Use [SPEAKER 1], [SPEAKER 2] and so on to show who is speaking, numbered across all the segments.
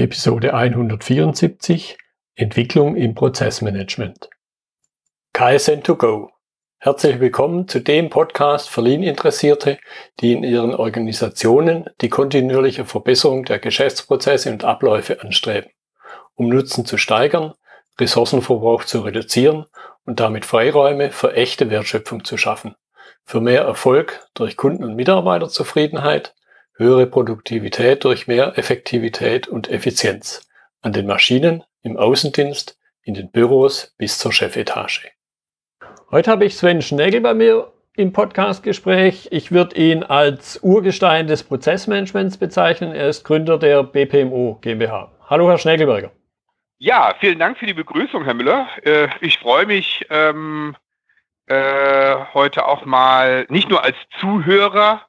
[SPEAKER 1] Episode 174 Entwicklung im Prozessmanagement. KSN2Go. Herzlich willkommen zu dem Podcast für Lean-Interessierte, die in ihren Organisationen die kontinuierliche Verbesserung der Geschäftsprozesse und Abläufe anstreben, um Nutzen zu steigern, Ressourcenverbrauch zu reduzieren und damit Freiräume für echte Wertschöpfung zu schaffen, für mehr Erfolg durch Kunden- und Mitarbeiterzufriedenheit höhere Produktivität durch mehr Effektivität und Effizienz an den Maschinen, im Außendienst, in den Büros bis zur Chefetage. Heute habe ich Sven Schnegel bei mir im Podcastgespräch. Ich würde ihn als Urgestein des Prozessmanagements bezeichnen. Er ist Gründer der BPMO GmbH. Hallo, Herr Schnegelberger.
[SPEAKER 2] Ja, vielen Dank für die Begrüßung, Herr Müller. Äh, ich freue mich ähm, äh, heute auch mal nicht nur als Zuhörer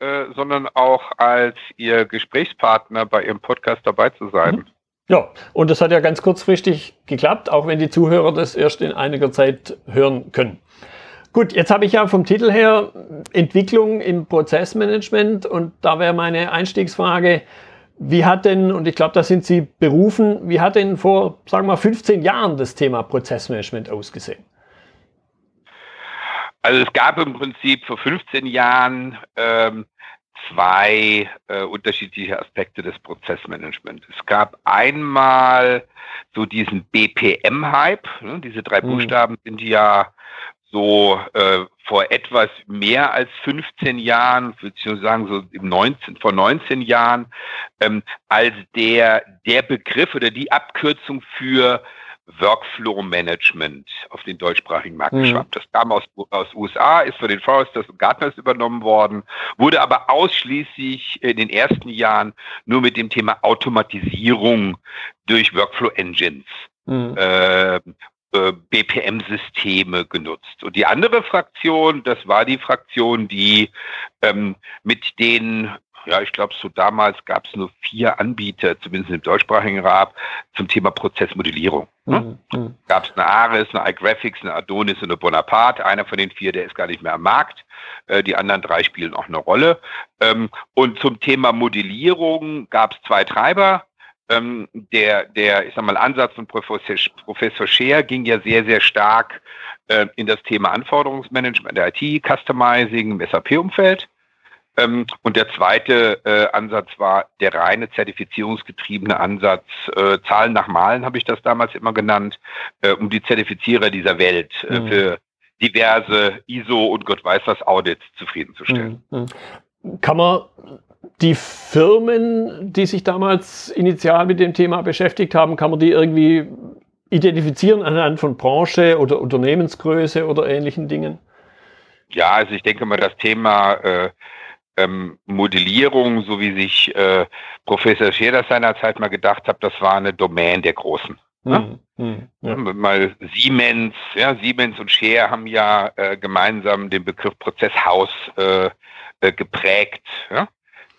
[SPEAKER 2] äh, sondern auch als Ihr Gesprächspartner bei Ihrem Podcast dabei zu sein. Mhm.
[SPEAKER 1] Ja, und das hat ja ganz kurzfristig geklappt, auch wenn die Zuhörer das erst in einiger Zeit hören können. Gut, jetzt habe ich ja vom Titel her Entwicklung im Prozessmanagement und da wäre meine Einstiegsfrage, wie hat denn, und ich glaube, da sind Sie berufen, wie hat denn vor, sagen wir mal, 15 Jahren das Thema Prozessmanagement ausgesehen?
[SPEAKER 2] Also es gab im Prinzip vor 15 Jahren ähm, zwei äh, unterschiedliche Aspekte des Prozessmanagements. Es gab einmal so diesen BPM-Hype. Ne? Diese drei mhm. Buchstaben sind ja so äh, vor etwas mehr als 15 Jahren, würde sagen so im 19, vor 19 Jahren, ähm, als der, der Begriff oder die Abkürzung für Workflow Management auf den deutschsprachigen Markt mhm. geschwappt. Das kam aus, aus USA, ist von den Foresters und Gartners übernommen worden, wurde aber ausschließlich in den ersten Jahren nur mit dem Thema Automatisierung durch Workflow Engines mhm. äh, äh BPM-Systeme genutzt. Und die andere Fraktion, das war die Fraktion, die ähm, mit den ja, ich glaube, so damals gab es nur vier Anbieter, zumindest im deutschsprachigen Raum, zum Thema Prozessmodellierung. Ne? Mhm. mhm. Gab es eine Ares, eine iGraphics, eine Adonis und eine Bonaparte. Einer von den vier, der ist gar nicht mehr am Markt. Äh, die anderen drei spielen auch eine Rolle. Ähm, und zum Thema Modellierung gab es zwei Treiber. Ähm, der, der, ich sag mal, Ansatz von Professor, Professor Scheer ging ja sehr, sehr stark äh, in das Thema Anforderungsmanagement der IT, Customizing im SAP-Umfeld. Ähm, und der zweite äh, Ansatz war der reine zertifizierungsgetriebene Ansatz. Äh, Zahlen nach Malen habe ich das damals immer genannt, äh, um die Zertifizierer dieser Welt äh, mhm. für diverse ISO und Gott weiß was Audits zufriedenzustellen.
[SPEAKER 1] Mhm. mhm. Kann man die Firmen, die sich damals initial mit dem Thema beschäftigt haben, kann man die irgendwie identifizieren anhand von Branche oder Unternehmensgröße oder ähnlichen Dingen?
[SPEAKER 2] Ja, also ich denke mal, das Thema äh, ähm, Modellierung, so wie sich äh, Professor Scheer das seinerzeit mal gedacht hat, das war eine Domain der Großen. Ne? Mhm. Ja. Mal Siemens, ja, Siemens und Scheer haben ja äh, gemeinsam den Begriff Prozesshaus äh, äh, geprägt. Ja?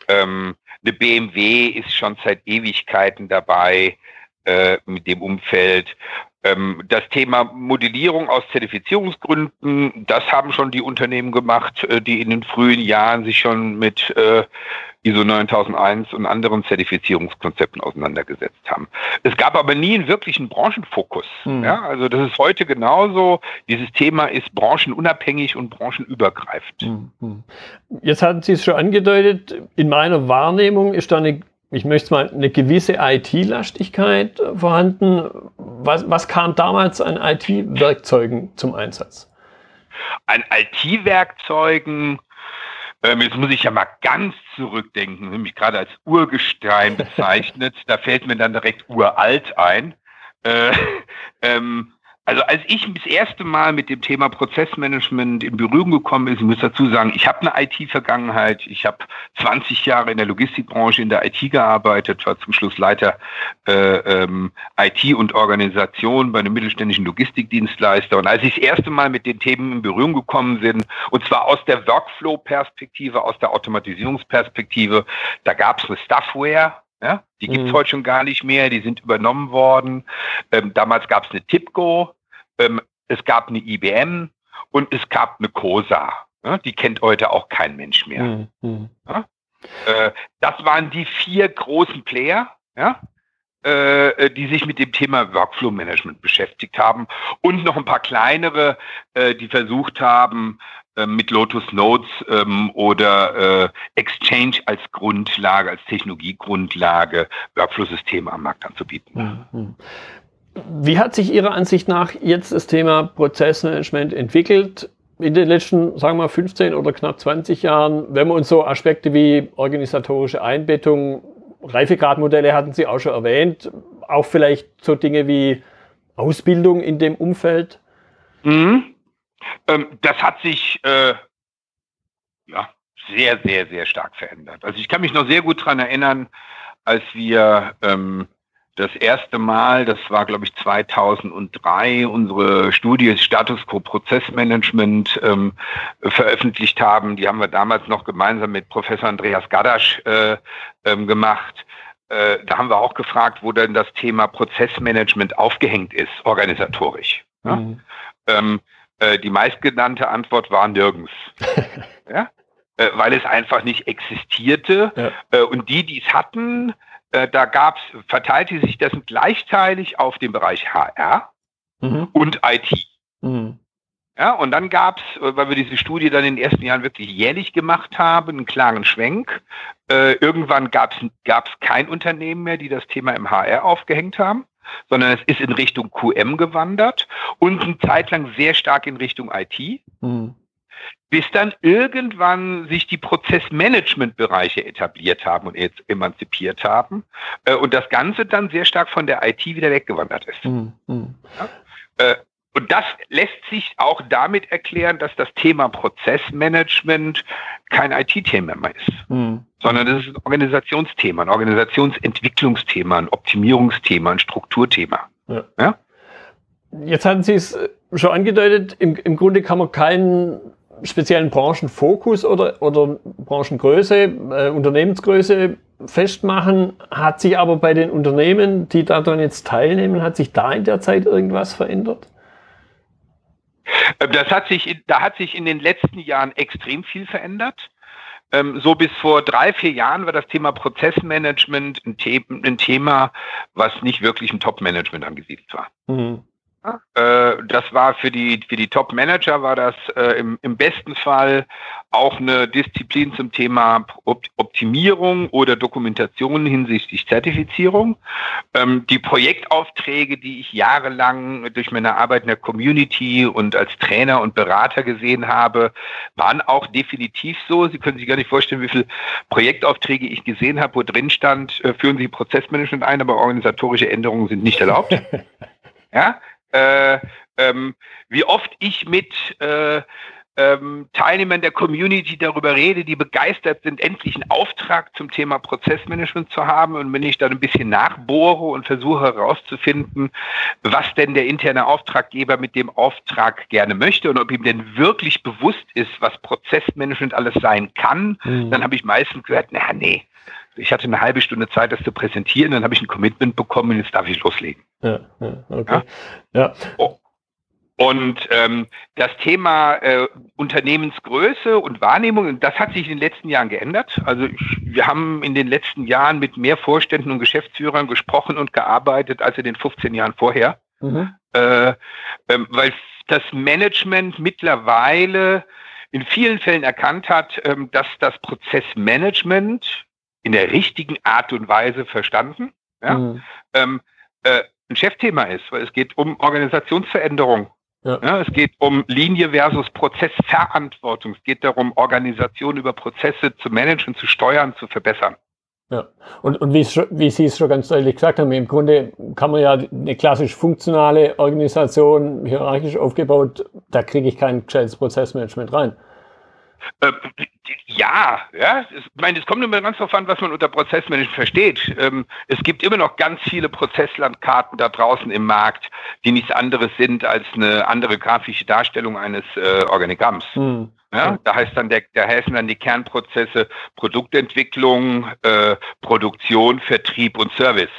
[SPEAKER 2] Ähm, eine BMW ist schon seit Ewigkeiten dabei äh, mit dem Umfeld. Ähm, das Thema Modellierung aus Zertifizierungsgründen, das haben schon die Unternehmen gemacht, äh, die in den frühen Jahren sich schon mit äh, ISO 9001 und anderen Zertifizierungskonzepten auseinandergesetzt haben. Es gab aber nie einen wirklichen Branchenfokus. Hm. Ja, also das ist heute genauso. Dieses Thema ist branchenunabhängig und branchenübergreifend. Hm, hm.
[SPEAKER 1] Jetzt hatten Sie es schon angedeutet. In meiner Wahrnehmung ist da eine ich möchte mal, eine gewisse IT-Lastigkeit vorhanden. Was, was kam damals an IT-Werkzeugen zum Einsatz?
[SPEAKER 2] An IT-Werkzeugen, ähm, jetzt muss ich ja mal ganz zurückdenken, nämlich gerade als Urgestein bezeichnet, da fällt mir dann direkt uralt ein. Äh, ähm, also als ich das erste Mal mit dem Thema Prozessmanagement in Berührung gekommen ist, ich muss dazu sagen, ich habe eine IT-Vergangenheit. Ich habe 20 Jahre in der Logistikbranche in der IT gearbeitet, war zum Schluss Leiter äh, ähm, IT und Organisation bei einem mittelständischen Logistikdienstleister. Und als ich das erste Mal mit den Themen in Berührung gekommen bin, und zwar aus der Workflow-Perspektive, aus der Automatisierungsperspektive, da gab es eine Stuffware, ja, die gibt's mhm. heute schon gar nicht mehr, die sind übernommen worden. Ähm, damals gab es eine TIPCO, ähm, es gab eine IBM und es gab eine COSA. Ja, die kennt heute auch kein Mensch mehr. Mhm. Ja? Äh, das waren die vier großen Player. Ja? äh, die sich mit dem Thema Workflow Management beschäftigt haben und noch ein paar kleinere, äh, die versucht haben, äh, mit Lotus Notes ähm, oder äh, Exchange als Grundlage, als Technologiegrundlage Workflow-Systeme am Markt anzubieten.
[SPEAKER 1] Wie hat sich Ihrer Ansicht nach jetzt das Thema Prozessmanagement entwickelt? in den letzten, sagen wir 15 oder knapp 20 Jahren, wenn wir uns so Aspekte wie organisatorische Einbettung, Reifegradmodelle hatten Sie auch schon erwähnt, auch vielleicht so Dinge wie Ausbildung in dem Umfeld?
[SPEAKER 2] Mhm. Ähm, das hat sich äh, ja, sehr, sehr, sehr stark verändert. Also ich kann mich noch sehr gut daran erinnern, als wir ähm, das erste Mal, das war glaube ich 2003, unsere Studie Status Quo Prozessmanagement ähm, veröffentlicht haben. Die haben wir damals noch gemeinsam mit Professor Andreas Gadasch äh, ähm, gemacht. Äh, da haben wir auch gefragt, wo denn das Thema Prozessmanagement aufgehängt ist, organisatorisch. Ja? Mhm. Ähm, äh, die meistgenannte Antwort war nirgends. ja? Äh, weil es einfach nicht existierte. Ja. Äh, und die, die es hatten, äh, da gab's, verteilte sich das gleichzeitig auf den Bereich HR mhm. und IT. Mhm. Ja, und dann gab es, äh, weil wir diese Studie dann in den ersten Jahren wirklich jährlich gemacht haben, einen klaren Schwenk. Äh, irgendwann gab es kein Unternehmen mehr, die das Thema im HR aufgehängt haben, sondern es ist in Richtung QM gewandert und eine Zeit lang sehr stark in Richtung IT. Mhm bis dann irgendwann sich die Prozessmanagement-Bereiche etabliert haben und jetzt emanzipiert haben äh, und das Ganze dann sehr stark von der IT wieder weggewandert ist. Mhm. Ja? Äh, und das lässt sich auch damit erklären, dass das Thema Prozessmanagement kein IT-Thema mehr ist, mhm. sondern das ist ein Organisationsthema, ein Organisationsentwicklungsthema, ein Optimierungsthema, ein Strukturthema. Ja. ja?
[SPEAKER 1] Jetzt hatten Sie es schon angedeutet, im, im Grunde kann man keinen speziellen Branchenfokus oder, oder Branchengröße, äh, Unternehmensgröße festmachen. Hat sich aber bei den Unternehmen, die daran jetzt teilnehmen, hat sich da in der Zeit irgendwas verändert?
[SPEAKER 2] Ähm, das hat sich, da hat sich in den letzten Jahren extrem viel verändert. Ähm, so bis vor drei, vier Jahren war das Thema Prozessmanagement ein, The ein Thema, was nicht wirklich im Top-Management angesiedelt war. Mhm. Äh, das war für die, für die Top-Manager war das äh, im, im besten Fall auch eine Disziplin zum Thema Optimierung oder Dokumentation hinsichtlich Zertifizierung. Ähm, die Projektaufträge, die ich jahrelang durch meine Arbeit in der Community und als Trainer und Berater gesehen habe, waren auch definitiv so. Sie können sich gar nicht vorstellen, wie viele Projektaufträge ich gesehen habe, wo drin stand, äh, führen Sie Prozessmanagement ein, aber organisatorische Änderungen sind nicht erlaubt. ja, äh, ähm, wie oft ich mit äh, ähm, Teilnehmern der Community darüber rede, die begeistert sind, endlich einen Auftrag zum Thema Prozessmanagement zu haben. Und wenn ich dann ein bisschen nachbohre und versuche herauszufinden, was denn der interne Auftraggeber mit dem Auftrag gerne möchte und ob ihm denn wirklich bewusst ist, was Prozessmanagement alles sein kann, mhm. dann habe ich meistens gehört, na nee, ich hatte eine halbe Stunde Zeit, das zu präsentieren, dann habe ich ein Commitment bekommen und jetzt darf ich loslegen. Ja, ja okay. Ja? Oh. Und ähm, das Thema äh, Unternehmensgröße und Wahrnehmung, das hat sich in den letzten Jahren geändert. Also ich, wir haben in den letzten Jahren mit mehr Vorständen und Geschäftsführern gesprochen und gearbeitet als in den 15 Jahren vorher. Mhm. Äh, ähm, weil das Management mittlerweile in vielen Fällen erkannt hat, ähm, dass das Prozessmanagement in der richtigen Art und Weise verstanden, ja, mhm. ähm, äh, ein Chefthema ist, weil es geht um Organisationsveränderung. Ja. ja. es geht um Linie versus Prozessverantwortung. Es geht darum, Organisation über Prozesse zu managen, zu steuern, zu verbessern.
[SPEAKER 1] Ja, und, und wie, wie Sie es schon ganz deutlich gesagt haben, im Grunde kann man ja eine klassisch funktionale Organisation, hierarchisch aufgebaut, da kriege ich kein gescheites Prozessmanagement rein.
[SPEAKER 2] Äh, ja, ja. Ich meine, es kommt immer ganz darauf an, was man unter Prozessmanagement versteht. Ähm, es gibt immer noch ganz viele Prozesslandkarten da draußen im Markt, die nichts anderes sind als eine andere grafische Darstellung eines äh, Organigramms. Hm. Ja, da heißt dann der, da heißen dann die Kernprozesse Produktentwicklung, äh, Produktion, Vertrieb und Service.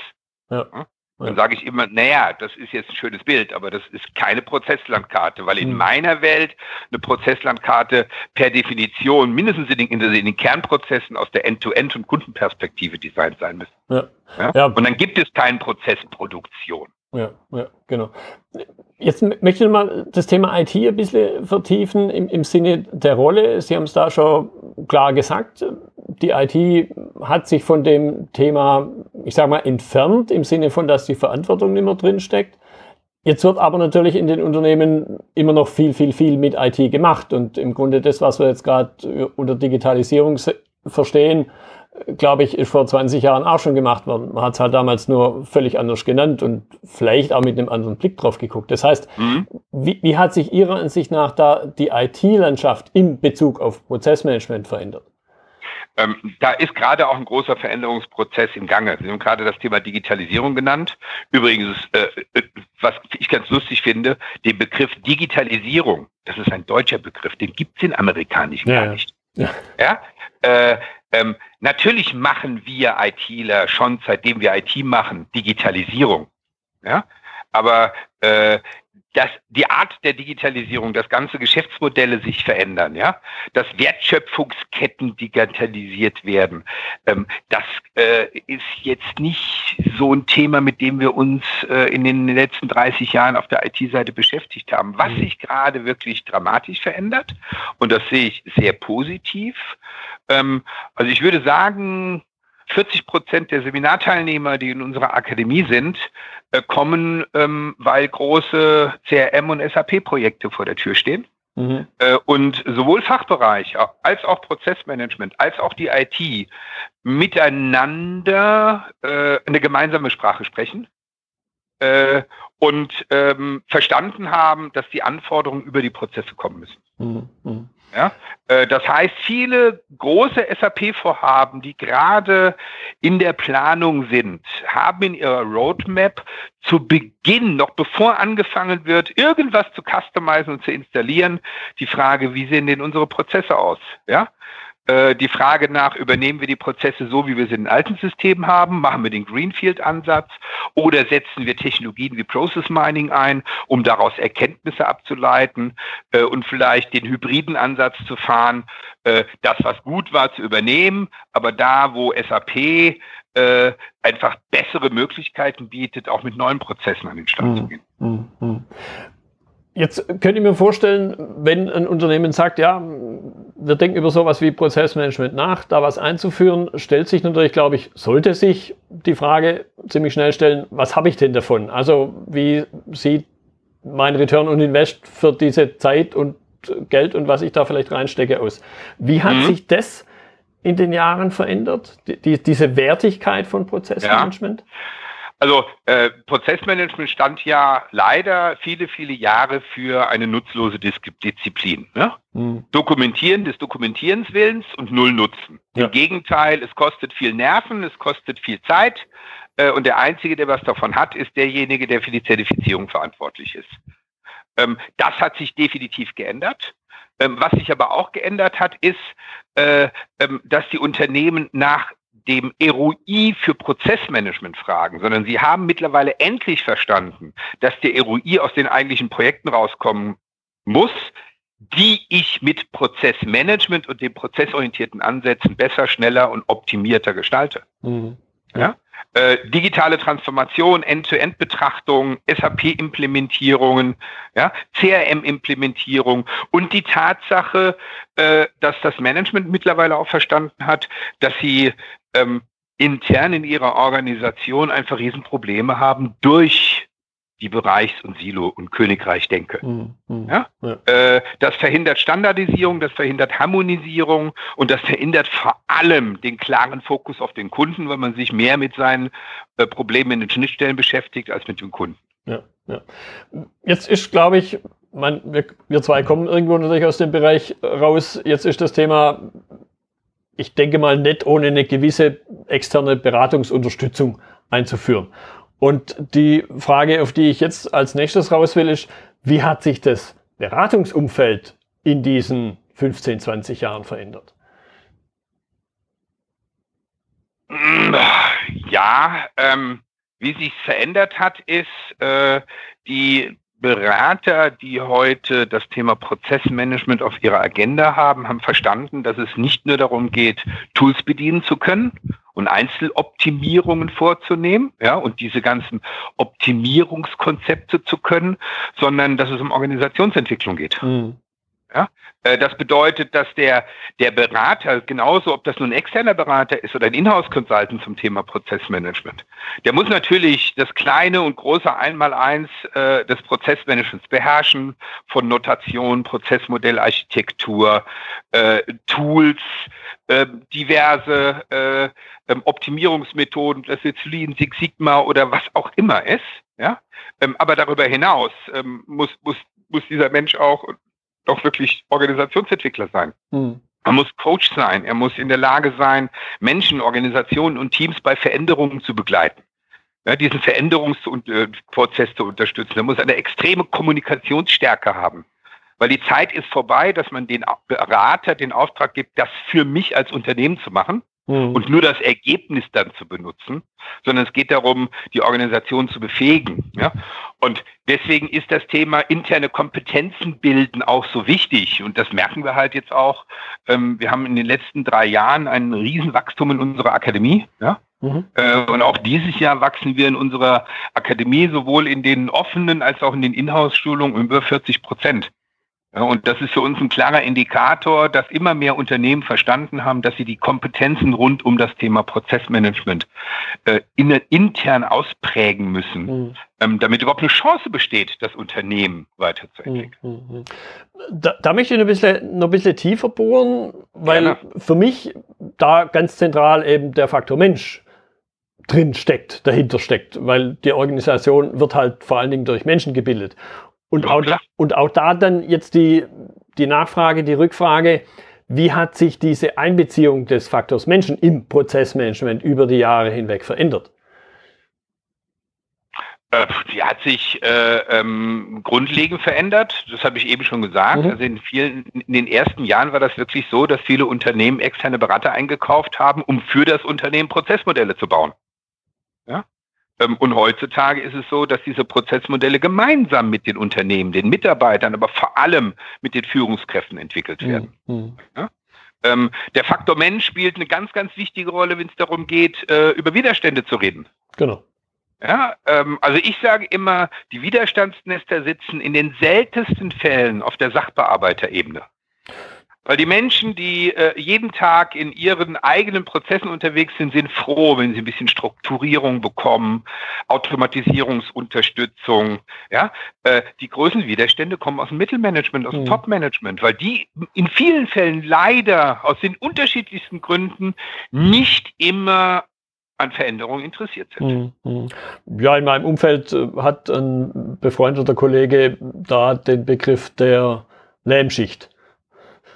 [SPEAKER 2] Ja. Dann sage ich immer, naja, das ist jetzt ein schönes Bild, aber das ist keine Prozesslandkarte, weil in mhm. meiner Welt eine Prozesslandkarte per Definition mindestens in den, in den Kernprozessen aus der End-to-End- -End und Kundenperspektive designt sein müssen. Ja. Ja? ja. Und dann gibt es keine Prozessproduktion.
[SPEAKER 1] Ja, ja, genau. Jetzt möchte ich mal das Thema IT ein bisschen vertiefen im, im Sinne der Rolle. Sie haben es da schon klar gesagt. Die IT hat sich von dem Thema, ich sage mal, entfernt im Sinne von, dass die Verantwortung nicht mehr drin steckt. Jetzt wird aber natürlich in den Unternehmen immer noch viel, viel, viel mit IT gemacht. Und im Grunde das, was wir jetzt gerade unter Digitalisierung verstehen, glaube ich, ist vor 20 Jahren auch schon gemacht worden. Man hat es halt damals nur völlig anders genannt und vielleicht auch mit einem anderen Blick drauf geguckt. Das heißt, mhm. wie, wie hat sich Ihrer Ansicht nach da die IT-Landschaft in Bezug auf Prozessmanagement verändert?
[SPEAKER 2] Ähm, da ist gerade auch ein großer Veränderungsprozess im Gange. Sie haben gerade das Thema Digitalisierung genannt. Übrigens, äh, äh was ich ganz lustig finde, den Begriff Digitalisierung, das ist ein deutscher Begriff, den gibt es in amerikanischen ja, gar nicht. Ja. ja? Äh, ähm, natürlich machen wir ITler schon, seitdem wir IT machen, Digitalisierung. Ja? Aber äh, dass die Art der Digitalisierung, dass ganze Geschäftsmodelle sich verändern, ja, dass Wertschöpfungsketten digitalisiert werden, ähm, das äh, ist jetzt nicht so ein Thema, mit dem wir uns äh, in den letzten 30 Jahren auf der IT-Seite beschäftigt haben. Was mhm. sich gerade wirklich dramatisch verändert, und das sehe ich sehr positiv, ähm, also ich würde sagen, 40 Prozent der Seminarteilnehmer, die in unserer Akademie sind, äh, kommen, ähm, weil große CRM- und SAP-Projekte vor der Tür stehen. Mhm. Äh, und sowohl Fachbereich als auch Prozessmanagement als auch die IT miteinander äh, eine gemeinsame Sprache sprechen äh, und ähm, verstanden haben, dass die Anforderungen über die Prozesse kommen müssen. Mhm. Ja? Äh, das heißt, viele große SAP-Vorhaben, die gerade in der Planung sind, haben in ihrer Roadmap zu Beginn, noch bevor angefangen wird, irgendwas zu customizen und zu installieren, die Frage, wie sehen denn unsere Prozesse aus? Ja? Äh, die Frage nach, übernehmen wir die Prozesse so, wie wir sie in alten Systemen haben, machen wir den Greenfield-Ansatz oder setzen wir Technologien wie Process Mining ein, um daraus Erkenntnisse abzuleiten äh, und vielleicht den hybriden Ansatz zu fahren, äh, das, was gut war, zu übernehmen, aber da, wo SAP äh, einfach bessere Möglichkeiten bietet, auch mit neuen Prozessen an den Start mhm. zu gehen.
[SPEAKER 1] Jetzt könnte ich mir vorstellen, wenn ein Unternehmen sagt, ja, wir denken über sowas wie Prozessmanagement nach, da was einzuführen, stellt sich natürlich, glaube ich, sollte sich die Frage ziemlich schnell stellen, was habe ich denn davon? Also wie sieht mein Return on Invest für diese Zeit und Geld und was ich da vielleicht reinstecke aus? Wie hat mhm. sich das in den Jahren verändert, die, diese Wertigkeit von Prozessmanagement? Ja.
[SPEAKER 2] Also äh, Prozessmanagement stand ja leider viele, viele Jahre für eine nutzlose Dis Disziplin. Ne? Mhm. Dokumentieren des Dokumentierens Willens und null Nutzen. Ja. Im Gegenteil, es kostet viel Nerven, es kostet viel Zeit äh, und der Einzige, der was davon hat, ist derjenige, der für die Zertifizierung verantwortlich ist. Ähm, das hat sich definitiv geändert. Ähm, was sich aber auch geändert hat, ist, äh, ähm, dass die Unternehmen nach dem ROI für Prozessmanagement fragen, sondern sie haben mittlerweile endlich verstanden, dass der ROI aus den eigentlichen Projekten rauskommen muss, die ich mit Prozessmanagement und den prozessorientierten Ansätzen besser, schneller und optimierter gestalte. Mhm. Ja? Äh, digitale Transformation, End-to-End-Betrachtung, SAP-Implementierungen, ja, CRM-Implementierung und die Tatsache, äh, dass das Management mittlerweile auch verstanden hat, dass sie ähm, intern in ihrer Organisation einfach Riesenprobleme haben durch die Bereichs- und Silo- und Königreich-Denke. Mhm. Ja? ja. Äh, das verhindert Standardisierung, das verhindert Harmonisierung und das verhindert vor allem den klaren Fokus auf den Kunden, weil man sich mehr mit seinen äh, Problemen in den Schnittstellen beschäftigt als mit dem Kunden.
[SPEAKER 1] Ja, ja. Jetzt ist, glaube ich, man, wir, wir zwei kommen irgendwo natürlich aus dem Bereich raus. Jetzt ist das Thema ich denke mal, nicht ohne eine gewisse externe Beratungsunterstützung einzuführen. Und die Frage, auf die ich jetzt als nächstes raus will, ist, wie hat sich das Beratungsumfeld in diesen 15, 20 Jahren verändert?
[SPEAKER 2] Ja, ähm, Wie sich verändert hat, ist äh, die Berater, die heute das Thema Prozessmanagement auf ihrer Agenda haben, haben verstanden, dass es nicht nur darum geht, Tools bedienen zu können und Einzeloptimierungen vorzunehmen, ja, und diese ganzen Optimierungskonzepte zu können, sondern dass es um Organisationsentwicklung geht. Mhm. Ja? Äh, das bedeutet, dass der, der Berater, genauso ob das nun ein externer Berater ist oder ein Inhouse-Consultant zum Thema Prozessmanagement, der muss natürlich das kleine und große Einmaleins äh, des Prozessmanagements beherrschen, von Notation, Prozessmodellarchitektur, äh, Tools, äh, diverse äh, ähm, Optimierungsmethoden, das jetzt Lean, Six Sigma oder was auch immer ist. Ja? Ähm, aber darüber hinaus ähm, muss, muss, muss dieser Mensch auch doch wirklich Organisationsentwickler sein. Mhm. Er muss Coach sein. Er muss in der Lage sein, Menschen, Organisationen und Teams bei Veränderungen zu begleiten. Ja, diesen Veränderungsprozess zu unterstützen. Er muss eine extreme Kommunikationsstärke haben. Weil die Zeit ist vorbei, dass man den Berater den Auftrag gibt, das für mich als Unternehmen zu machen mhm. und nur das Ergebnis dann zu benutzen, sondern es geht darum, die Organisation zu befähigen. Ja? Und deswegen ist das Thema interne Kompetenzen bilden auch so wichtig. Und das merken wir halt jetzt auch. Ähm, wir haben in den letzten drei Jahren ein Riesenwachstum in unserer Akademie. Ja? Mhm. Äh, und auch dieses Jahr wachsen wir in unserer Akademie sowohl in den offenen als auch in den Inhouse-Schulungen um über 40 Prozent. Und das ist für uns ein klarer Indikator, dass immer mehr Unternehmen verstanden haben, dass sie die Kompetenzen rund um das Thema Prozessmanagement äh, in, intern ausprägen müssen, mhm. ähm, damit überhaupt eine Chance besteht, das Unternehmen weiterzuentwickeln. Mhm.
[SPEAKER 1] mhm. Da, da, möchte ich noch ein, bisschen, noch ein bisschen tiefer bohren, weil ja, für mich da ganz zentral eben der Faktor Mensch drin steckt, dahinter steckt, weil die Organisation wird halt vor allen Dingen durch Menschen gebildet. Und, auch, und auch da dann jetzt die, die Nachfrage, die Rückfrage, wie hat sich diese Einbeziehung des Faktors Menschen im Prozessmanagement über die Jahre hinweg verändert?
[SPEAKER 2] Äh, die hat sich äh, ähm, grundlegend verändert. Das habe ich eben schon gesagt. Mhm. Also in vielen, in den ersten Jahren war das wirklich so, dass viele Unternehmen externe Berater eingekauft haben, um für das Unternehmen Prozessmodelle zu bauen. Ja? Ähm, und heutzutage ist es so, dass diese Prozessmodelle gemeinsam mit den Unternehmen, den Mitarbeitern, aber vor allem mit den Führungskräften entwickelt mhm. werden. Mhm. Ja? Ähm, der Faktor Mensch spielt eine ganz, ganz wichtige Rolle, wenn es darum geht, äh, über Widerstände zu reden. Genau. Ja, ähm, also ich sage immer, die Widerstandsnester sitzen in den seltensten Fällen auf der Sachbearbeiterebene. Weil die Menschen, die äh, jeden Tag in ihren eigenen Prozessen unterwegs sind, sind froh, wenn sie ein bisschen Strukturierung bekommen, Automatisierungsunterstützung. Ja, äh, die größten Widerstände kommen aus dem Mittelmanagement, aus dem mhm. Topmanagement, weil die in vielen Fällen leider aus den unterschiedlichsten Gründen nicht immer an Veränderungen interessiert sind. Mhm.
[SPEAKER 1] Ja, in meinem Umfeld äh, hat ein befreundeter Kollege da den Begriff der Lähmschicht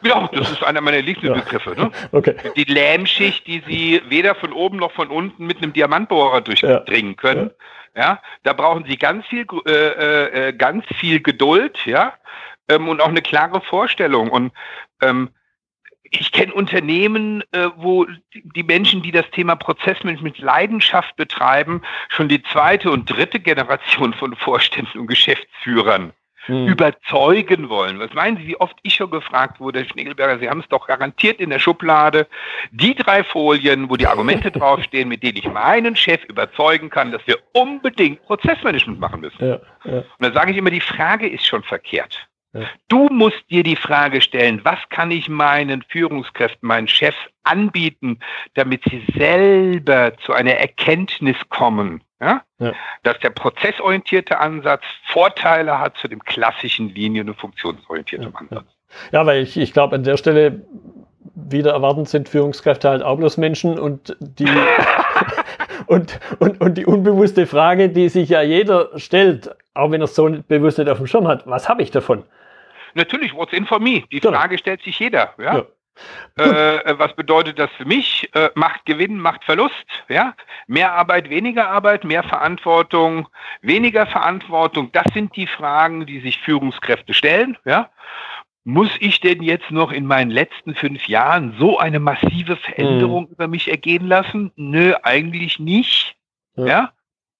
[SPEAKER 2] ja, das ist einer meiner Lieblingsbegriffe. Ne? Okay. Die Lähmschicht, die Sie weder von oben noch von unten mit einem Diamantbohrer durchdringen können. Ja. ja. da brauchen Sie ganz viel, äh, äh, äh, ganz viel Geduld, ja, ähm, und auch eine klare Vorstellung. Und ähm, ich kenne Unternehmen, äh, wo die Menschen, die das Thema Prozessmanagement mit Leidenschaft betreiben, schon die zweite und dritte Generation von Vorständen und Geschäftsführern hm. überzeugen wollen. Was meinen Sie, wie oft ich schon gefragt wurde, Herr Schnegelberger, Sie haben es doch garantiert in der Schublade, die drei Folien, wo die Argumente draufstehen, mit denen ich meinen Chef überzeugen kann, dass wir unbedingt Prozessmanagement machen müssen. Ja, ja. Und da sage ich immer, die Frage ist schon verkehrt. Ja. Du musst dir die Frage stellen, was kann ich meinen Führungskräften, meinen Chefs anbieten, damit sie selber zu einer Erkenntnis kommen, ja? ja? dass der prozessorientierte Ansatz Vorteile hat zu dem klassischen linien- und funktionsorientierten
[SPEAKER 1] ja,
[SPEAKER 2] Ansatz.
[SPEAKER 1] Ja, weil ich, ich glaube, an der Stelle wieder erwarten sind Führungskräfte halt auch bloß Menschen und die und, und, und die unbewusste Frage, die sich ja jeder stellt, auch wenn er es so bewusst nicht auf dem Schirm hat, was habe ich davon?
[SPEAKER 2] Natürlich, what's in for me? Die genau. Frage stellt sich jeder. Ja? Äh, äh, was bedeutet das für mich? Äh, macht Gewinn, macht Verlust. Ja? Mehr Arbeit, weniger Arbeit, mehr Verantwortung, weniger Verantwortung. Das sind die Fragen, die sich Führungskräfte stellen. Ja? Muss ich denn jetzt noch in meinen letzten fünf Jahren so eine massive Veränderung mhm. über mich ergehen lassen? Nö, eigentlich nicht. Ja. ja?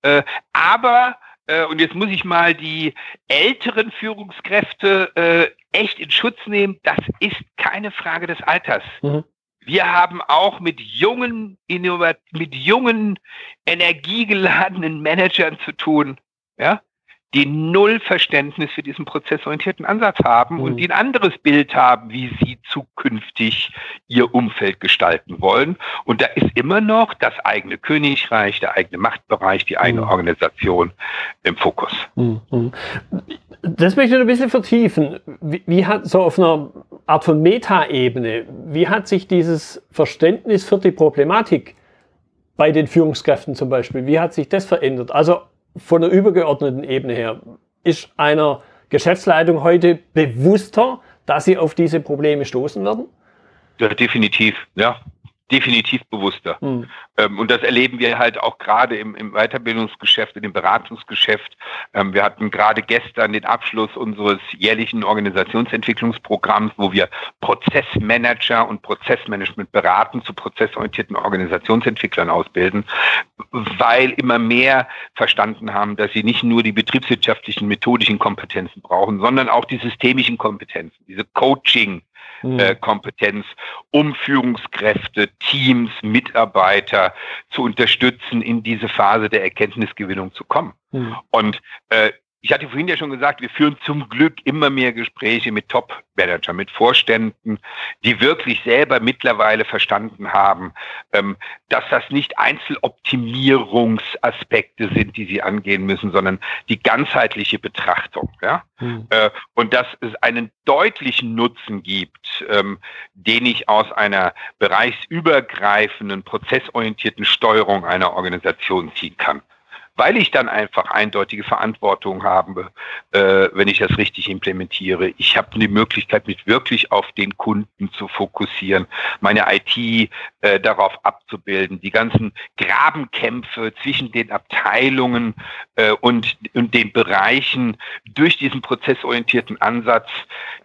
[SPEAKER 2] Äh, aber äh, und jetzt muss ich mal die älteren Führungskräfte äh, echt in Schutz nehmen. Das ist keine Frage des Alters. Mhm. Wir haben auch mit jungen, mit jungen, energiegeladenen Managern zu tun. Ja? Die null Verständnis für diesen prozessorientierten Ansatz haben mhm. und die ein anderes Bild haben, wie sie zukünftig ihr Umfeld gestalten wollen. Und da ist immer noch das eigene Königreich, der eigene Machtbereich, die eigene mhm. Organisation im Fokus. Mhm.
[SPEAKER 1] Das möchte ich ein bisschen vertiefen. Wie, wie hat so auf einer Art von Metaebene, wie hat sich dieses Verständnis für die Problematik bei den Führungskräften zum Beispiel, wie hat sich das verändert? Also von der übergeordneten Ebene her, ist einer Geschäftsleitung heute bewusster, dass sie auf diese Probleme stoßen werden?
[SPEAKER 2] Ja, definitiv, ja definitiv bewusster. Mhm. Ähm, und das erleben wir halt auch gerade im, im Weiterbildungsgeschäft, in dem Beratungsgeschäft. Ähm, wir hatten gerade gestern den Abschluss unseres jährlichen Organisationsentwicklungsprogramms, wo wir Prozessmanager und Prozessmanagement beraten, zu prozessorientierten Organisationsentwicklern ausbilden, weil immer mehr verstanden haben, dass sie nicht nur die betriebswirtschaftlichen, methodischen Kompetenzen brauchen, sondern auch die systemischen Kompetenzen, diese Coaching. Äh, Kompetenz, um Führungskräfte, Teams, Mitarbeiter zu unterstützen, in diese Phase der Erkenntnisgewinnung zu kommen. Mhm. Und äh, ich hatte vorhin ja schon gesagt, wir führen zum Glück immer mehr Gespräche mit Top-Manager, mit Vorständen, die wirklich selber mittlerweile verstanden haben, ähm, dass das nicht Einzeloptimierungsaspekte sind, die sie angehen müssen, sondern die ganzheitliche Betrachtung. Ja? Mhm. und dass es einen deutlichen Nutzen gibt, ähm, den ich aus einer bereichsübergreifenden, prozessorientierten Steuerung einer Organisation ziehen kann weil ich dann einfach eindeutige Verantwortung habe, äh, wenn ich das richtig implementiere. Ich habe die Möglichkeit, mich wirklich auf den Kunden zu fokussieren, meine IT äh, darauf abzubilden, die ganzen Grabenkämpfe zwischen den Abteilungen äh, und, und den Bereichen durch diesen prozessorientierten Ansatz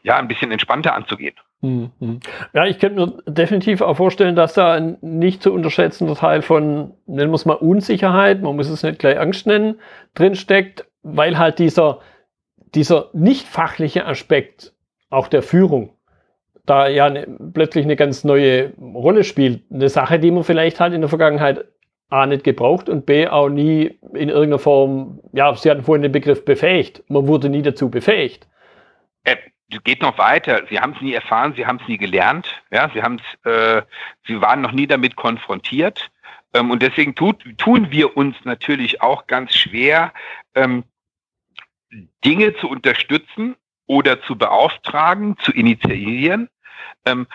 [SPEAKER 2] ja ein bisschen entspannter anzugehen.
[SPEAKER 1] Mhm. Ja, ich könnte mir definitiv auch vorstellen, dass da ein nicht zu unterschätzender Teil von, nennen wir es mal Unsicherheit, man muss es nicht gleich Angst nennen, drinsteckt, weil halt dieser, dieser nicht fachliche Aspekt auch der Führung da ja ne, plötzlich eine ganz neue Rolle spielt. Eine Sache, die man vielleicht halt in der Vergangenheit A nicht gebraucht und B auch nie in irgendeiner Form, ja, Sie hatten vorhin den Begriff befähigt. Man wurde nie dazu befähigt.
[SPEAKER 2] Äh, geht noch weiter. Sie haben es nie erfahren, sie haben es nie gelernt. Ja, sie haben es, äh, sie waren noch nie damit konfrontiert. Ähm, und deswegen tut, tun wir uns natürlich auch ganz schwer, ähm, Dinge zu unterstützen oder zu beauftragen, zu initiieren, ähm,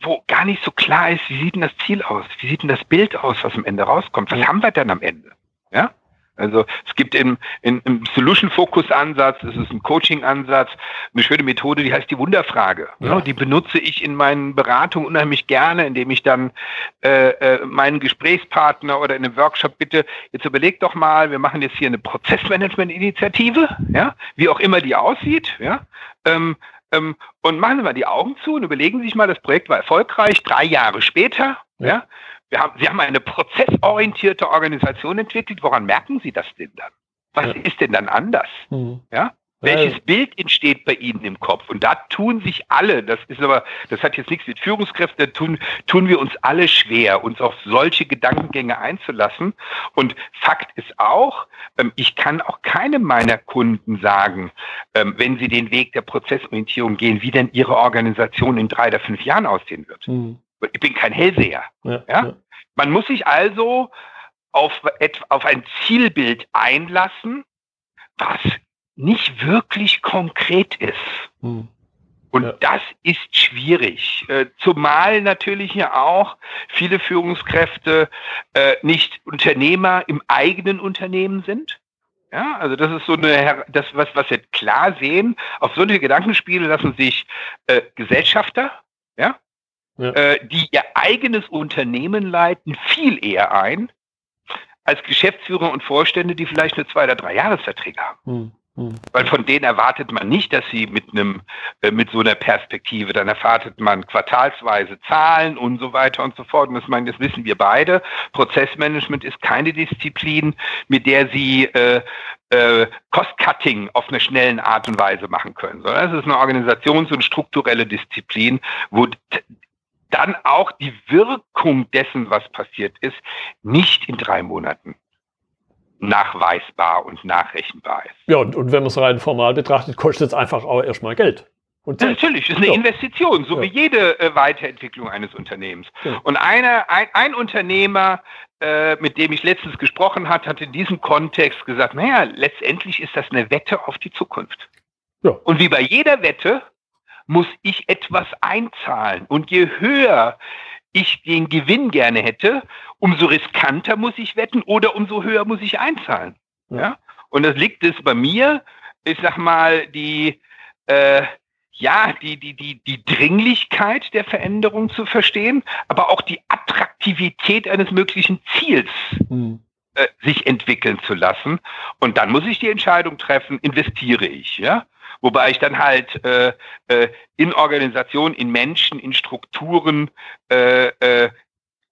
[SPEAKER 2] wo gar nicht so klar ist, wie sieht denn das Ziel aus? Wie sieht denn das Bild aus, was am Ende rauskommt? Was haben wir denn am Ende? Ja? Also es gibt im, im, im Solution-Focus-Ansatz, es ist ein Coaching-Ansatz, eine schöne Methode, die heißt die Wunderfrage. Ja. Die benutze ich in meinen Beratungen unheimlich gerne, indem ich dann äh, äh, meinen Gesprächspartner oder in einem Workshop bitte, jetzt überleg doch mal, wir machen jetzt hier eine Prozessmanagement-Initiative, ja, wie auch immer die aussieht, ja. Ähm, ähm, und machen Sie mal die Augen zu und überlegen Sie sich mal, das Projekt war erfolgreich, drei Jahre später, ja. ja haben, Sie haben eine prozessorientierte Organisation entwickelt. Woran merken Sie das denn dann? Was ja. ist denn dann anders? Mhm. Ja? Welches Bild entsteht bei Ihnen im Kopf? Und da tun sich alle, das ist aber, das hat jetzt nichts mit Führungskräften, da tun, tun wir uns alle schwer, uns auf solche Gedankengänge einzulassen. Und Fakt ist auch, ähm, ich kann auch keinem meiner Kunden sagen, ähm, wenn sie den Weg der Prozessorientierung gehen, wie denn ihre Organisation in drei oder fünf Jahren aussehen wird. Mhm. Ich bin kein Hellseher. Ja, ja? Man muss sich also auf, auf ein Zielbild einlassen, was nicht wirklich konkret ist. Hm. Und ja. das ist schwierig. Äh, zumal natürlich ja auch viele Führungskräfte äh, nicht Unternehmer im eigenen Unternehmen sind. Ja, also das ist so eine, das, was, was wir klar sehen. Auf solche Gedankenspiele lassen sich äh, Gesellschafter, ja. Äh, die ihr eigenes Unternehmen leiten, viel eher ein als Geschäftsführer und Vorstände, die vielleicht nur zwei oder drei Jahresverträge haben. Hm. Mhm. Weil von denen erwartet man nicht, dass sie mit einem, äh, mit so einer Perspektive, dann erwartet man quartalsweise Zahlen und so weiter und so fort. Und das, meine, das wissen wir beide. Prozessmanagement ist keine Disziplin, mit der sie äh, äh, Cost-Cutting auf eine schnellen Art und Weise machen können, sondern es ist eine Organisations- und strukturelle Disziplin, wo dann auch die Wirkung dessen, was passiert ist, nicht in drei Monaten nachweisbar und nachrechenbar ist.
[SPEAKER 1] Ja, und, und wenn man es rein formal betrachtet, kostet es einfach auch erstmal Geld.
[SPEAKER 2] Und ja, natürlich, ist eine ja. Investition, so ja. wie jede äh, Weiterentwicklung eines Unternehmens. Und eine, ein, ein Unternehmer, äh, mit dem ich letztens gesprochen habe, hat in diesem Kontext gesagt, naja, letztendlich ist das eine Wette auf die Zukunft. Und wie bei jeder Wette muss ich etwas einzahlen. Und je höher ich den Gewinn gerne hätte, umso riskanter muss ich wetten oder umso höher muss ich einzahlen. Ja? Und das liegt es bei mir, ich sag mal, die, äh, ja, die, die, die, die Dringlichkeit der Veränderung zu verstehen, aber auch die Attraktivität eines möglichen Ziels mhm. äh, sich entwickeln zu lassen. Und dann muss ich die Entscheidung treffen, investiere ich, ja? Wobei ich dann halt äh, äh, in Organisationen, in Menschen, in Strukturen, äh, äh,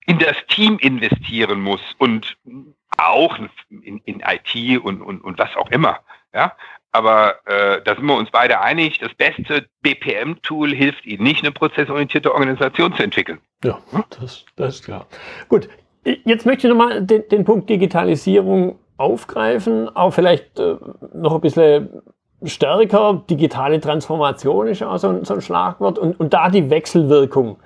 [SPEAKER 2] in das Team investieren muss und auch in, in IT und, und, und was auch immer. Ja? Aber äh, da sind wir uns beide einig, das beste BPM-Tool hilft Ihnen nicht, eine prozessorientierte Organisation zu entwickeln.
[SPEAKER 1] Ja, das, das ist klar. Gut, jetzt möchte ich nochmal den, den Punkt Digitalisierung aufgreifen, auch vielleicht äh, noch ein bisschen stärker. Digitale Transformation ist auch so ein, so ein Schlagwort. Und, und da die Wechselwirkung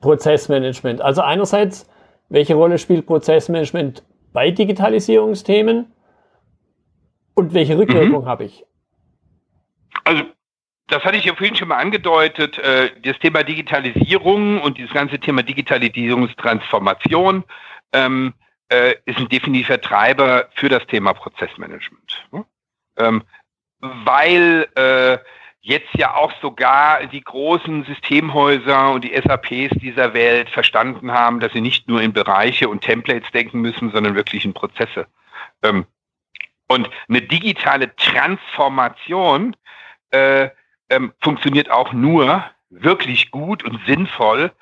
[SPEAKER 1] Prozessmanagement. Also einerseits, welche Rolle spielt Prozessmanagement bei Digitalisierungsthemen und welche Rückwirkung mhm. habe ich?
[SPEAKER 2] Also das hatte ich ja vorhin schon mal angedeutet, äh, das Thema Digitalisierung und dieses ganze Thema Digitalisierungstransformation ähm, äh, ist ein definitiver Treiber für das Thema Prozessmanagement. Ähm, weil äh, jetzt ja auch sogar die großen Systemhäuser und die SAPs dieser Welt verstanden haben, dass sie nicht nur in Bereiche und Templates denken müssen, sondern wirklich in Prozesse. Ähm, und eine digitale Transformation äh, ähm, funktioniert auch nur wirklich gut und sinnvoll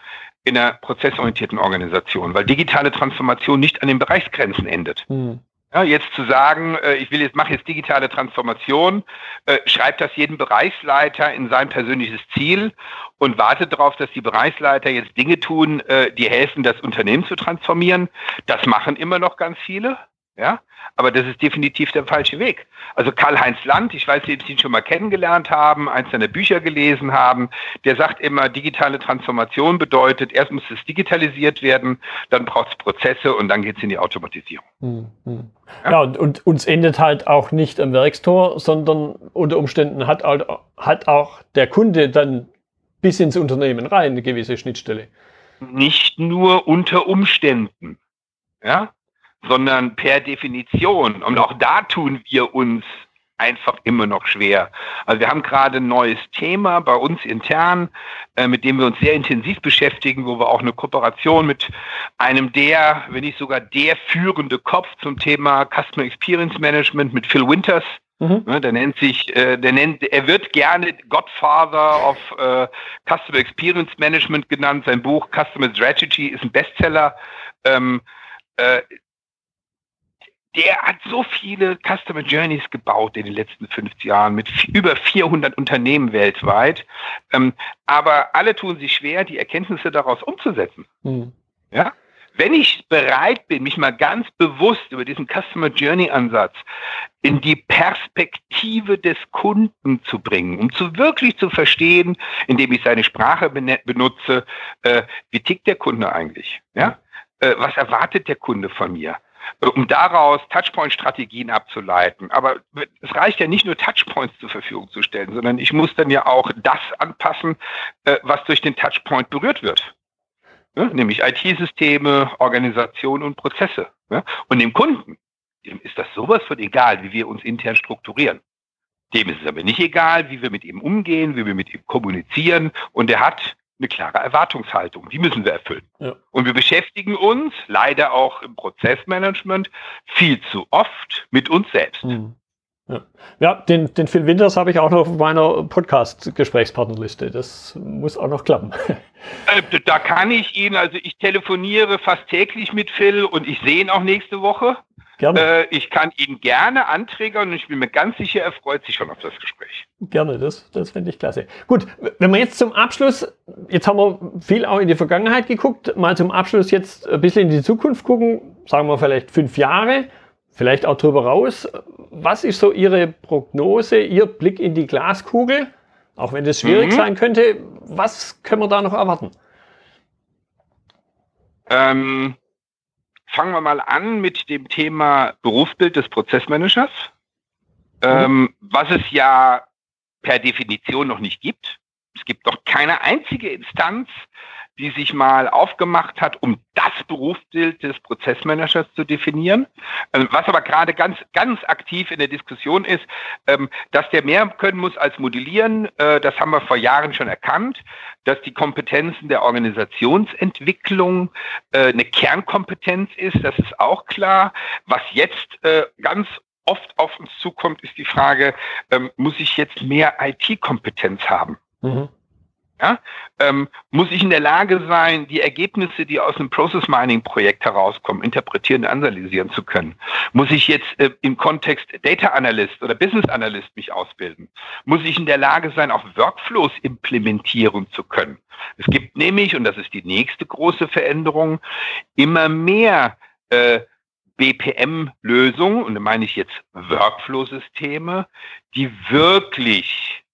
[SPEAKER 2] in einer prozessorientierten Organisation, weil digitale Transformation nicht an den Bereichsgrenzen endet. Hm. Ja, jetzt zu sagen, äh, ich will jetzt mache jetzt digitale Transformation, äh, schreibt das jedem Bereichsleiter in sein persönliches Ziel und wartet darauf, dass die Bereichsleiter jetzt Dinge tun, äh, die helfen, das Unternehmen zu transformieren. Das machen immer noch ganz viele. Ja, aber das ist definitiv der falsche Weg. Also Karl-Heinz Land, ich weiß Sie ihn schon mal kennengelernt haben, eins seiner Bücher gelesen haben, der sagt immer, digitale Transformation bedeutet, erst muss es digitalisiert werden, dann braucht es Prozesse und dann geht es in die Automatisierung. Hm,
[SPEAKER 1] hm. Ja, ja und, und uns endet halt auch nicht am Werkstor, sondern unter Umständen hat, halt, hat auch der Kunde dann bis ins Unternehmen rein eine gewisse Schnittstelle.
[SPEAKER 2] Nicht nur unter Umständen. Ja, sondern per Definition. Und auch da tun wir uns einfach immer noch schwer. Also wir haben gerade ein neues Thema bei uns intern, äh, mit dem wir uns sehr intensiv beschäftigen, wo wir auch eine Kooperation mit einem der, wenn nicht sogar der führende Kopf zum Thema Customer Experience Management mit Phil Winters. Mhm. Ne, der nennt sich, äh, der nennt, er wird gerne Godfather of äh, Customer Experience Management genannt. Sein Buch Customer Strategy ist ein Bestseller. Ähm, äh, der hat so viele Customer Journeys gebaut in den letzten 50 Jahren mit über 400 Unternehmen weltweit. Ähm, aber alle tun sich schwer, die Erkenntnisse daraus umzusetzen. Mhm. Ja? Wenn ich bereit bin, mich mal ganz bewusst über diesen Customer Journey Ansatz in die Perspektive des Kunden zu bringen, um zu wirklich zu verstehen, indem ich seine Sprache benutze, äh, wie tickt der Kunde eigentlich? Ja? Äh, was erwartet der Kunde von mir? Um daraus Touchpoint-Strategien abzuleiten. Aber es reicht ja nicht nur Touchpoints zur Verfügung zu stellen, sondern ich muss dann ja auch das anpassen, äh, was durch den Touchpoint berührt wird. Nämlich IT-Systeme, Organisation und Prozesse. Und dem Kunden, dem ist das sowas von egal, wie wir uns intern strukturieren. Dem ist es aber nicht egal, wie wir mit ihm umgehen, wie wir mit ihm kommunizieren. Und er hat eine klare Erwartungshaltung. Die müssen wir erfüllen. Ja. Und wir beschäftigen uns leider auch im Prozessmanagement viel zu oft mit uns selbst. Mhm.
[SPEAKER 1] Ja, ja den, den Phil Winters habe ich auch noch auf meiner Podcast-Gesprächspartnerliste. Das muss auch noch klappen.
[SPEAKER 2] Äh, da kann ich Ihnen, also ich telefoniere fast täglich mit Phil und ich sehe ihn auch nächste Woche. Gerne. Äh, ich kann ihn gerne anträgern und ich bin mir ganz sicher, er freut sich schon auf das Gespräch.
[SPEAKER 1] Gerne, das, das finde ich klasse. Gut, wenn wir jetzt zum Abschluss, jetzt haben wir viel auch in die Vergangenheit geguckt, mal zum Abschluss jetzt ein bisschen in die Zukunft gucken, sagen wir vielleicht fünf Jahre, vielleicht auch drüber raus. Was ist so Ihre Prognose, Ihr Blick in die Glaskugel? Auch wenn das schwierig mhm. sein könnte, was können wir da noch erwarten?
[SPEAKER 2] Ähm, fangen wir mal an mit dem Thema Berufsbild des Prozessmanagers, ähm, mhm. was es ja per Definition noch nicht gibt. Es gibt noch keine einzige Instanz, die sich mal aufgemacht hat, um das Berufsbild des Prozessmanagers zu definieren. Ähm, was aber gerade ganz, ganz aktiv in der Diskussion ist, ähm, dass der mehr können muss als modellieren. Äh, das haben wir vor Jahren schon erkannt, dass die Kompetenzen der Organisationsentwicklung äh, eine Kernkompetenz ist. Das ist auch klar. Was jetzt äh, ganz oft auf uns zukommt, ist die Frage, ähm, muss ich jetzt mehr IT-Kompetenz haben? Mhm. Ja? Ähm, muss ich in der Lage sein, die Ergebnisse, die aus einem Process Mining Projekt herauskommen, interpretieren, analysieren zu können? Muss ich jetzt äh, im Kontext Data Analyst oder Business Analyst mich ausbilden? Muss ich in der Lage sein, auch Workflows implementieren zu können? Es gibt nämlich, und das ist die nächste große Veränderung, immer mehr äh, BPM-Lösungen, und da meine ich jetzt Workflow-Systeme, die wirklich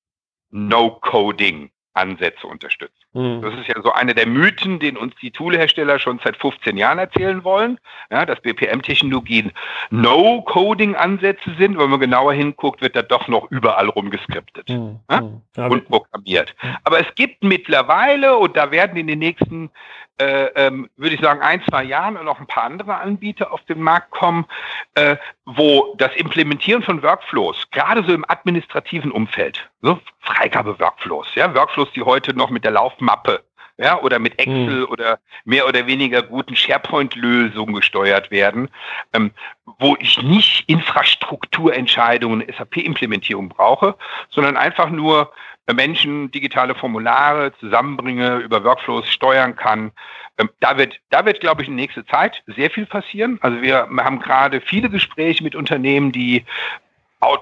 [SPEAKER 2] No-Coding Ansätze unterstützt. Mhm. Das ist ja so eine der Mythen, den uns die Toolhersteller schon seit 15 Jahren erzählen wollen, ja, dass BPM-Technologien No-Coding-Ansätze sind. Wenn man genauer hinguckt, wird da doch noch überall rumgeskriptet mhm. ja, mhm. und programmiert. Mhm. Aber es gibt mittlerweile, und da werden in den nächsten äh, ähm, würde ich sagen, ein, zwei Jahren noch ein paar andere Anbieter auf den Markt kommen, äh, wo das Implementieren von Workflows, gerade so im administrativen Umfeld, so Freigabe-Workflows, ja, Workflows, die heute noch mit der Laufmappe ja, oder mit Excel mhm. oder mehr oder weniger guten SharePoint-Lösungen gesteuert werden, ähm, wo ich nicht Infrastrukturentscheidungen, SAP-Implementierung brauche, sondern einfach nur Menschen digitale Formulare zusammenbringe, über Workflows steuern kann. Ähm, da wird, da wird, glaube ich, in nächster Zeit sehr viel passieren. Also wir haben gerade viele Gespräche mit Unternehmen, die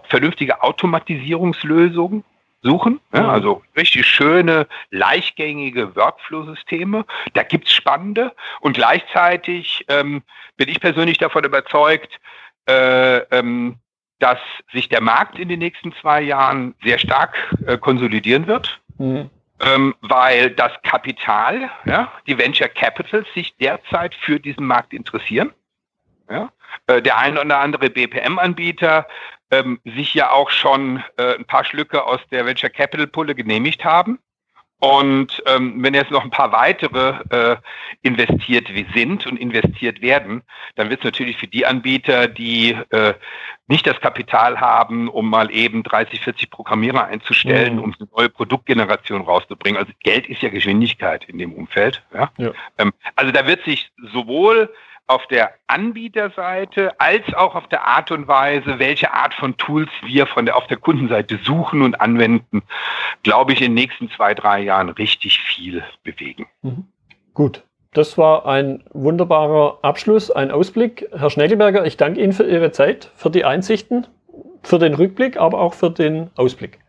[SPEAKER 2] vernünftige Automatisierungslösungen suchen. Ja, mhm. also richtig schöne, leichtgängige Workflow-Systeme. Da gibt's spannende. Und gleichzeitig ähm, bin ich persönlich davon überzeugt, äh, ähm, dass sich der Markt in den nächsten zwei Jahren sehr stark äh, konsolidieren wird. Mhm. Ähm, weil das Kapital, ja, die Venture Capitals sich derzeit für diesen Markt interessieren. Ja? Äh, der ein oder andere BPM-Anbieter ähm, sich ja auch schon äh, ein paar Schlücke aus der Venture Capital Pulle genehmigt haben. Und ähm, wenn jetzt noch ein paar weitere äh, investiert sind und investiert werden, dann wird es natürlich für die Anbieter, die äh, nicht das Kapital haben, um mal eben 30, 40 Programmierer einzustellen, mhm. um eine neue Produktgeneration rauszubringen. Also Geld ist ja Geschwindigkeit in dem Umfeld. Ja? ja. Ähm, also da wird sich sowohl auf der Anbieterseite als auch auf der Art und Weise, welche Art von Tools wir von der, auf der Kundenseite suchen und anwenden, glaube ich, in den nächsten zwei, drei Jahren richtig viel bewegen.
[SPEAKER 1] Mhm. Gut. Das war ein wunderbarer Abschluss, ein Ausblick. Herr Schneckelberger, ich danke Ihnen für Ihre Zeit, für die Einsichten, für den Rückblick, aber auch für den Ausblick.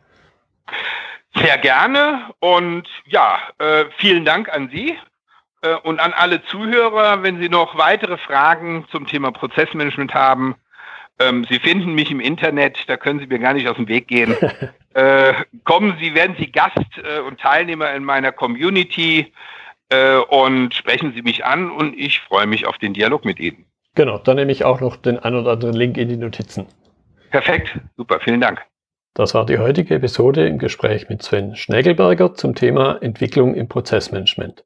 [SPEAKER 2] Sehr gerne und ja, äh, vielen Dank an Sie und an alle Zuhörer, wenn Sie noch weitere Fragen zum Thema Prozessmanagement haben, ähm, Sie finden mich im Internet, da können Sie mir gar nicht aus dem Weg gehen. äh, kommen Sie, werden Sie Gast äh, und Teilnehmer in meiner Community äh, und sprechen Sie mich an und ich freue mich auf den Dialog mit Ihnen.
[SPEAKER 1] Genau, dann nehme ich auch noch den ein oder anderen Link in die Notizen.
[SPEAKER 2] Perfekt, super, vielen Dank.
[SPEAKER 1] Das war die heutige Episode im Gespräch mit Sven Schnegelberger zum Thema Entwicklung im Prozessmanagement.